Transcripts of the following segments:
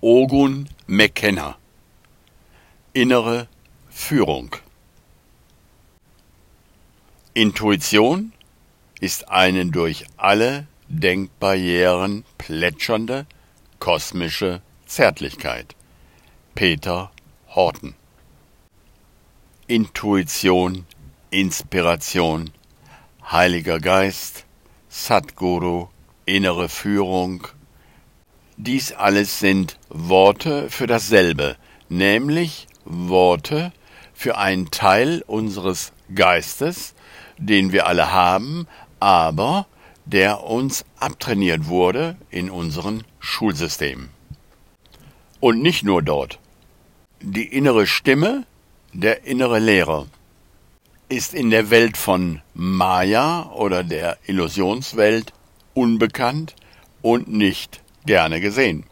Ogun McKenna Innere Führung Intuition ist eine durch alle Denkbarrieren plätschernde kosmische Zärtlichkeit. Peter Horten Intuition, Inspiration, Heiliger Geist, Satguru, innere Führung. Dies alles sind Worte für dasselbe, nämlich Worte für einen Teil unseres Geistes, den wir alle haben, aber der uns abtrainiert wurde in unseren Schulsystemen. Und nicht nur dort. Die innere Stimme, der innere Lehrer, ist in der Welt von Maya oder der Illusionswelt unbekannt und nicht gerne gesehen.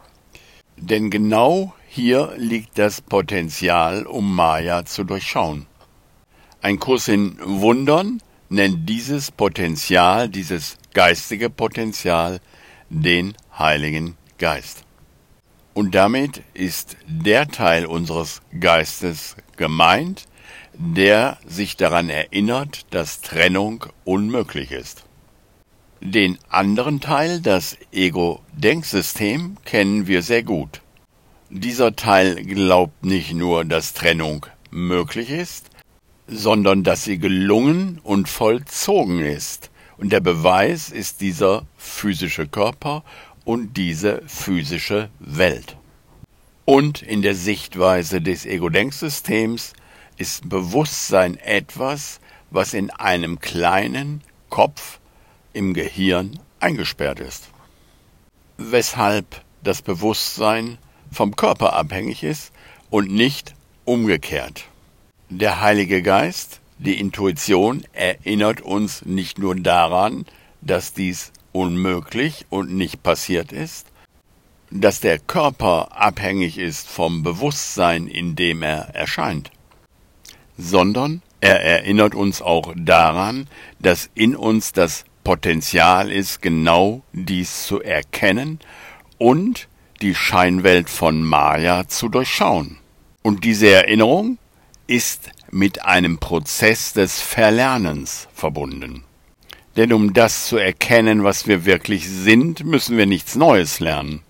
Denn genau hier liegt das Potenzial, um Maya zu durchschauen. Ein Kurs in Wundern nennt dieses Potenzial, dieses geistige Potenzial, den Heiligen Geist. Und damit ist der Teil unseres Geistes gemeint, der sich daran erinnert, dass Trennung unmöglich ist. Den anderen Teil, das Ego-Denksystem, kennen wir sehr gut. Dieser Teil glaubt nicht nur, dass Trennung möglich ist, sondern dass sie gelungen und vollzogen ist. Und der Beweis ist dieser physische Körper und diese physische Welt. Und in der Sichtweise des Ego-Denksystems ist Bewusstsein etwas, was in einem kleinen Kopf im Gehirn eingesperrt ist. Weshalb das Bewusstsein vom Körper abhängig ist und nicht umgekehrt. Der Heilige Geist, die Intuition, erinnert uns nicht nur daran, dass dies unmöglich und nicht passiert ist, dass der Körper abhängig ist vom Bewusstsein, in dem er erscheint sondern er erinnert uns auch daran, dass in uns das Potenzial ist, genau dies zu erkennen und die Scheinwelt von Maya zu durchschauen. Und diese Erinnerung ist mit einem Prozess des Verlernens verbunden. Denn um das zu erkennen, was wir wirklich sind, müssen wir nichts Neues lernen.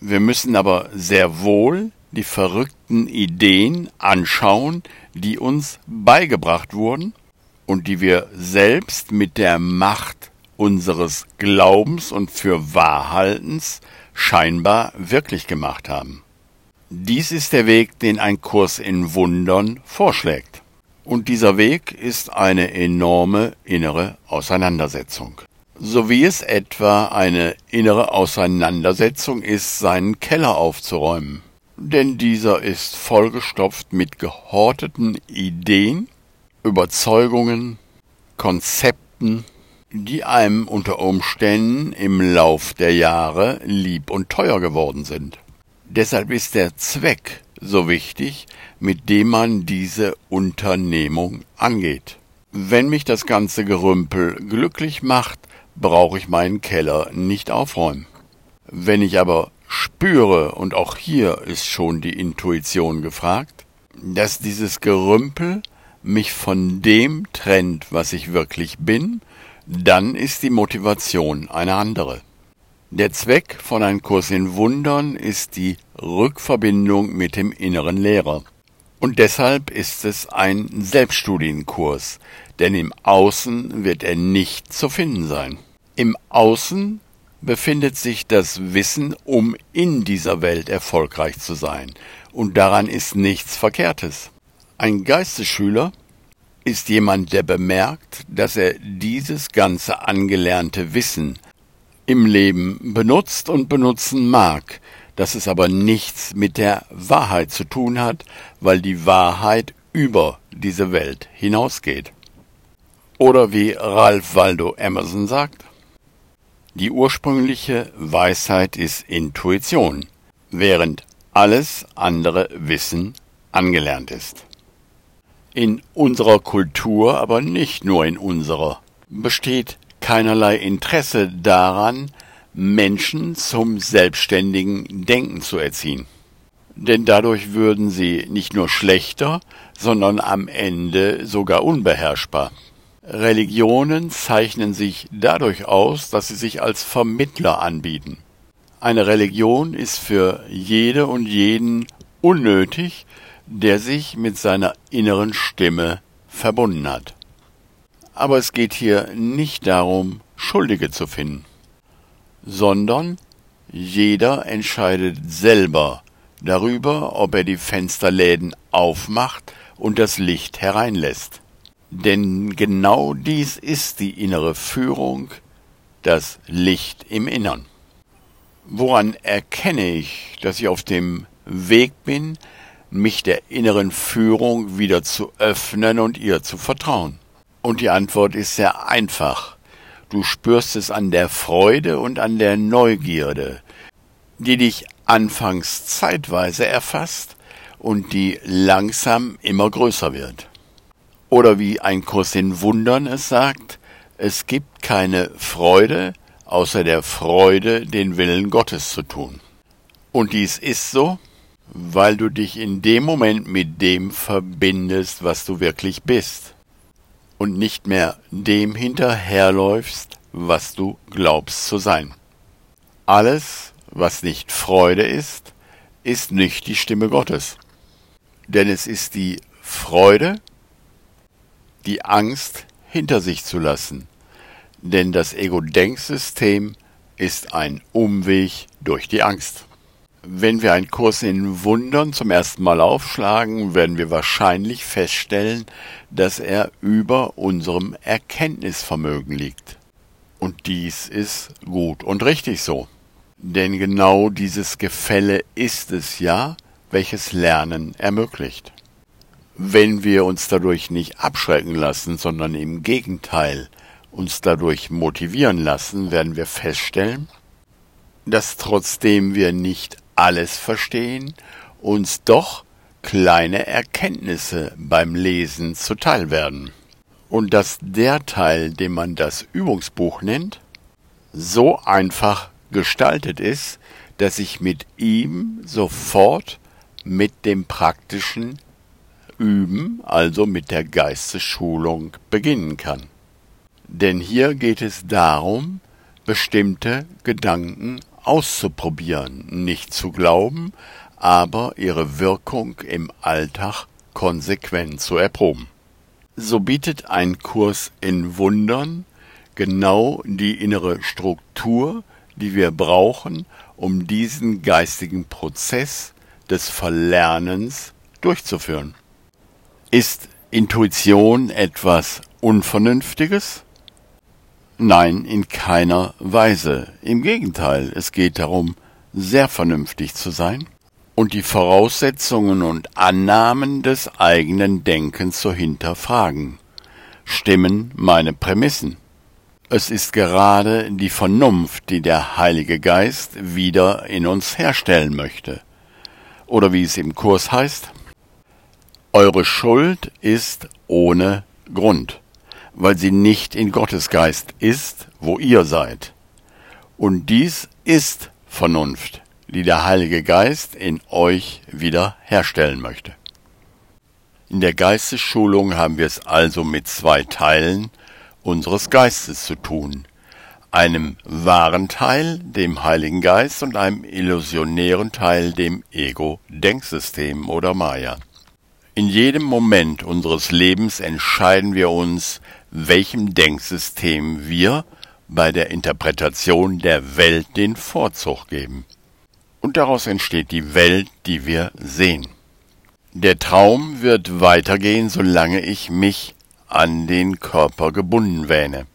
Wir müssen aber sehr wohl die verrückten Ideen anschauen, die uns beigebracht wurden und die wir selbst mit der Macht unseres Glaubens und für Wahrhaltens scheinbar wirklich gemacht haben. Dies ist der Weg, den ein Kurs in Wundern vorschlägt. Und dieser Weg ist eine enorme innere Auseinandersetzung. So wie es etwa eine innere Auseinandersetzung ist, seinen Keller aufzuräumen denn dieser ist vollgestopft mit gehorteten Ideen, Überzeugungen, Konzepten, die einem unter Umständen im Lauf der Jahre lieb und teuer geworden sind. Deshalb ist der Zweck so wichtig, mit dem man diese Unternehmung angeht. Wenn mich das ganze Gerümpel glücklich macht, brauche ich meinen Keller nicht aufräumen. Wenn ich aber spüre, und auch hier ist schon die Intuition gefragt, dass dieses Gerümpel mich von dem trennt, was ich wirklich bin, dann ist die Motivation eine andere. Der Zweck von einem Kurs in Wundern ist die Rückverbindung mit dem inneren Lehrer. Und deshalb ist es ein Selbststudienkurs, denn im Außen wird er nicht zu finden sein. Im Außen befindet sich das Wissen, um in dieser Welt erfolgreich zu sein. Und daran ist nichts Verkehrtes. Ein Geistesschüler ist jemand, der bemerkt, dass er dieses ganze angelernte Wissen im Leben benutzt und benutzen mag, dass es aber nichts mit der Wahrheit zu tun hat, weil die Wahrheit über diese Welt hinausgeht. Oder wie Ralph Waldo Emerson sagt, die ursprüngliche Weisheit ist Intuition, während alles andere Wissen angelernt ist. In unserer Kultur, aber nicht nur in unserer, besteht keinerlei Interesse daran, Menschen zum selbstständigen Denken zu erziehen. denn dadurch würden sie nicht nur schlechter, sondern am Ende sogar unbeherrschbar. Religionen zeichnen sich dadurch aus, dass sie sich als Vermittler anbieten. Eine Religion ist für jede und jeden unnötig, der sich mit seiner inneren Stimme verbunden hat. Aber es geht hier nicht darum, Schuldige zu finden, sondern jeder entscheidet selber darüber, ob er die Fensterläden aufmacht und das Licht hereinlässt. Denn genau dies ist die innere Führung, das Licht im Innern. Woran erkenne ich, dass ich auf dem Weg bin, mich der inneren Führung wieder zu öffnen und ihr zu vertrauen? Und die Antwort ist sehr einfach. Du spürst es an der Freude und an der Neugierde, die dich anfangs zeitweise erfasst und die langsam immer größer wird. Oder wie ein Kurs in Wundern es sagt, es gibt keine Freude, außer der Freude, den Willen Gottes zu tun. Und dies ist so, weil du dich in dem Moment mit dem verbindest, was du wirklich bist, und nicht mehr dem hinterherläufst, was du glaubst zu sein. Alles, was nicht Freude ist, ist nicht die Stimme Gottes. Denn es ist die Freude, die Angst hinter sich zu lassen. Denn das Ego-Denksystem ist ein Umweg durch die Angst. Wenn wir einen Kurs in Wundern zum ersten Mal aufschlagen, werden wir wahrscheinlich feststellen, dass er über unserem Erkenntnisvermögen liegt. Und dies ist gut und richtig so. Denn genau dieses Gefälle ist es ja, welches Lernen ermöglicht. Wenn wir uns dadurch nicht abschrecken lassen, sondern im Gegenteil uns dadurch motivieren lassen, werden wir feststellen, dass trotzdem wir nicht alles verstehen, uns doch kleine Erkenntnisse beim Lesen zuteil werden. Und dass der Teil, den man das Übungsbuch nennt, so einfach gestaltet ist, dass ich mit ihm sofort mit dem praktischen Üben, also mit der Geistesschulung, beginnen kann. Denn hier geht es darum, bestimmte Gedanken auszuprobieren, nicht zu glauben, aber ihre Wirkung im Alltag konsequent zu erproben. So bietet ein Kurs in Wundern genau die innere Struktur, die wir brauchen, um diesen geistigen Prozess des Verlernens durchzuführen. Ist Intuition etwas Unvernünftiges? Nein, in keiner Weise. Im Gegenteil, es geht darum, sehr vernünftig zu sein und die Voraussetzungen und Annahmen des eigenen Denkens zu hinterfragen. Stimmen meine Prämissen? Es ist gerade die Vernunft, die der Heilige Geist wieder in uns herstellen möchte. Oder wie es im Kurs heißt, Eure Schuld ist ohne Grund, weil sie nicht in Gottes Geist ist, wo ihr seid. Und dies ist Vernunft, die der Heilige Geist in euch wieder herstellen möchte. In der Geistesschulung haben wir es also mit zwei Teilen, unseres Geistes zu tun, einem wahren Teil, dem Heiligen Geist, und einem illusionären Teil, dem Ego-Denksystem oder Maya. In jedem Moment unseres Lebens entscheiden wir uns, welchem Denksystem wir bei der Interpretation der Welt den Vorzug geben. Und daraus entsteht die Welt, die wir sehen. Der Traum wird weitergehen, solange ich mich an den Körper gebunden wähne.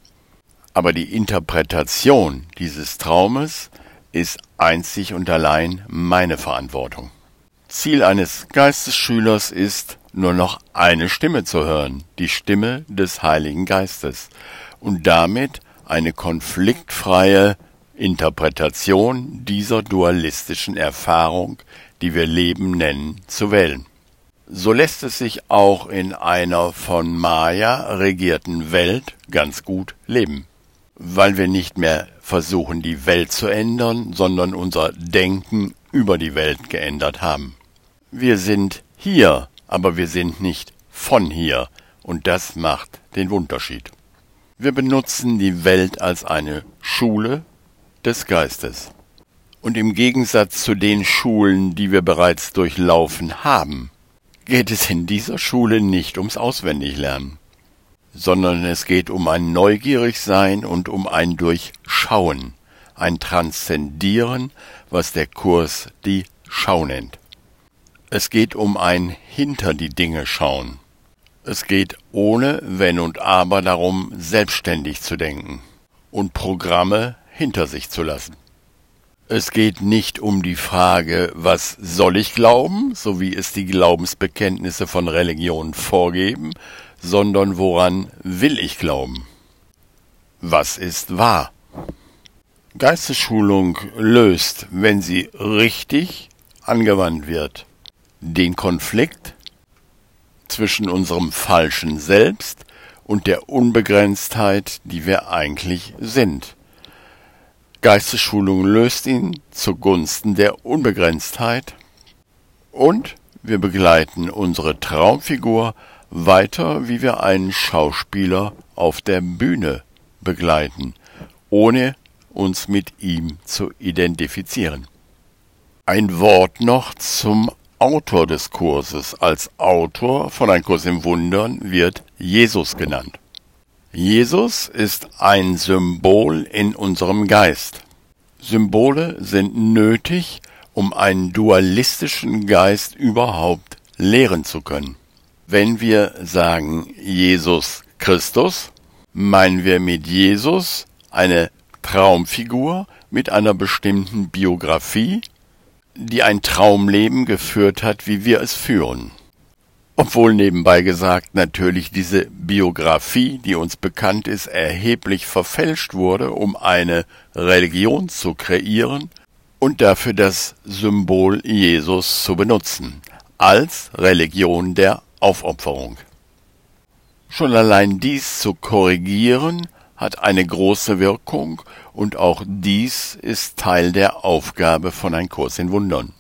Aber die Interpretation dieses Traumes ist einzig und allein meine Verantwortung. Ziel eines Geistesschülers ist, nur noch eine Stimme zu hören, die Stimme des Heiligen Geistes, und damit eine konfliktfreie Interpretation dieser dualistischen Erfahrung, die wir Leben nennen, zu wählen. So lässt es sich auch in einer von Maya regierten Welt ganz gut leben, weil wir nicht mehr versuchen, die Welt zu ändern, sondern unser Denken über die Welt geändert haben. Wir sind hier, aber wir sind nicht von hier, und das macht den Unterschied. Wir benutzen die Welt als eine Schule des Geistes. Und im Gegensatz zu den Schulen, die wir bereits durchlaufen haben, geht es in dieser Schule nicht ums Auswendiglernen, sondern es geht um ein Neugierigsein und um ein Durchschauen, ein Transzendieren, was der Kurs die Schau nennt. Es geht um ein Hinter die Dinge schauen. Es geht ohne Wenn und Aber darum, selbstständig zu denken und Programme hinter sich zu lassen. Es geht nicht um die Frage, was soll ich glauben, so wie es die Glaubensbekenntnisse von Religionen vorgeben, sondern woran will ich glauben? Was ist wahr? Geistesschulung löst, wenn sie richtig angewandt wird, den Konflikt zwischen unserem falschen Selbst und der Unbegrenztheit, die wir eigentlich sind. Geistesschulung löst ihn zugunsten der Unbegrenztheit und wir begleiten unsere Traumfigur weiter, wie wir einen Schauspieler auf der Bühne begleiten, ohne uns mit ihm zu identifizieren. Ein Wort noch zum Autor des Kurses. Als Autor von Ein Kurs im Wundern wird Jesus genannt. Jesus ist ein Symbol in unserem Geist. Symbole sind nötig, um einen dualistischen Geist überhaupt lehren zu können. Wenn wir sagen Jesus Christus, meinen wir mit Jesus eine Traumfigur mit einer bestimmten Biografie, die ein Traumleben geführt hat, wie wir es führen. Obwohl nebenbei gesagt natürlich diese Biografie, die uns bekannt ist, erheblich verfälscht wurde, um eine Religion zu kreieren und dafür das Symbol Jesus zu benutzen, als Religion der Aufopferung. Schon allein dies zu korrigieren, hat eine große Wirkung und auch dies ist Teil der Aufgabe von Ein Kurs in Wundern.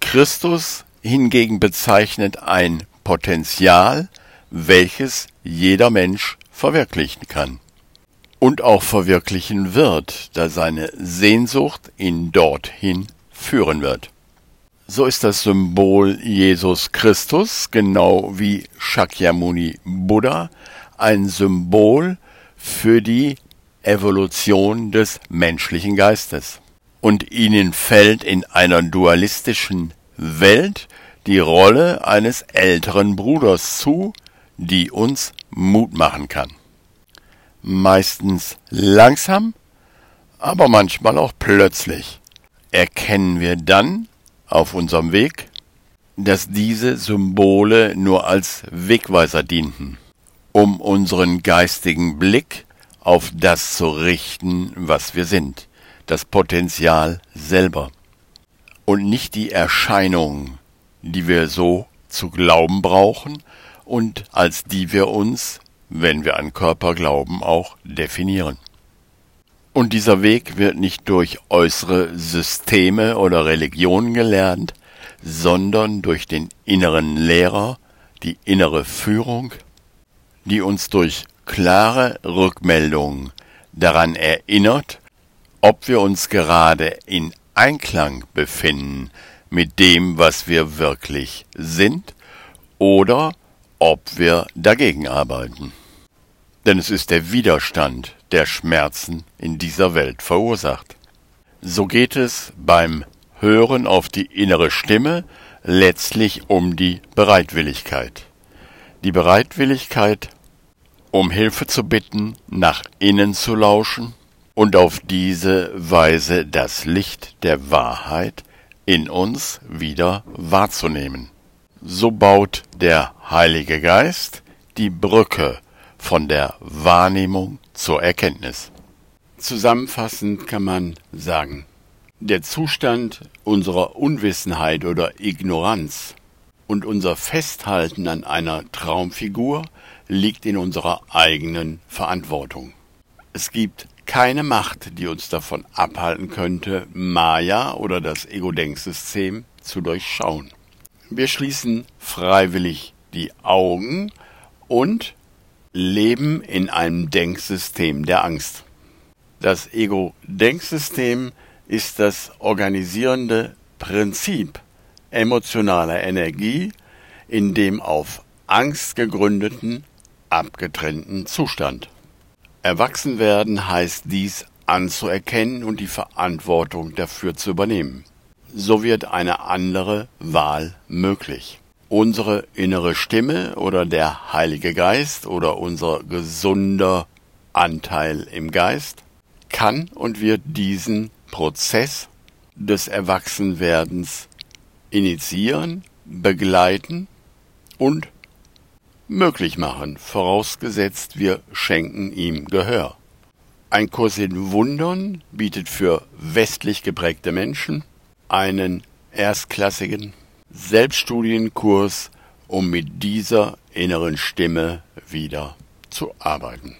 Christus hingegen bezeichnet ein Potenzial, welches jeder Mensch verwirklichen kann und auch verwirklichen wird, da seine Sehnsucht ihn dorthin führen wird. So ist das Symbol Jesus Christus, genau wie Shakyamuni Buddha, ein Symbol für die Evolution des menschlichen Geistes. Und ihnen fällt in einer dualistischen Welt die Rolle eines älteren Bruders zu, die uns Mut machen kann. Meistens langsam, aber manchmal auch plötzlich erkennen wir dann auf unserem Weg, dass diese Symbole nur als Wegweiser dienten um unseren geistigen Blick auf das zu richten, was wir sind, das Potenzial selber, und nicht die Erscheinung, die wir so zu glauben brauchen und als die wir uns, wenn wir an Körper glauben, auch definieren. Und dieser Weg wird nicht durch äußere Systeme oder Religionen gelernt, sondern durch den inneren Lehrer, die innere Führung, die uns durch klare Rückmeldungen daran erinnert, ob wir uns gerade in Einklang befinden mit dem, was wir wirklich sind, oder ob wir dagegen arbeiten. Denn es ist der Widerstand, der Schmerzen in dieser Welt verursacht. So geht es beim Hören auf die innere Stimme letztlich um die Bereitwilligkeit die Bereitwilligkeit, um Hilfe zu bitten, nach innen zu lauschen und auf diese Weise das Licht der Wahrheit in uns wieder wahrzunehmen. So baut der Heilige Geist die Brücke von der Wahrnehmung zur Erkenntnis. Zusammenfassend kann man sagen, der Zustand unserer Unwissenheit oder Ignoranz und unser Festhalten an einer Traumfigur liegt in unserer eigenen Verantwortung. Es gibt keine Macht, die uns davon abhalten könnte, Maya oder das Ego-Denksystem zu durchschauen. Wir schließen freiwillig die Augen und leben in einem Denksystem der Angst. Das Ego-Denksystem ist das organisierende Prinzip emotionaler Energie in dem auf Angst gegründeten, abgetrennten Zustand. Erwachsen werden heißt dies anzuerkennen und die Verantwortung dafür zu übernehmen. So wird eine andere Wahl möglich. Unsere innere Stimme oder der Heilige Geist oder unser gesunder Anteil im Geist kann und wird diesen Prozess des Erwachsenwerdens initiieren, begleiten und möglich machen, vorausgesetzt wir schenken ihm Gehör. Ein Kurs in Wundern bietet für westlich geprägte Menschen einen erstklassigen Selbststudienkurs, um mit dieser inneren Stimme wieder zu arbeiten.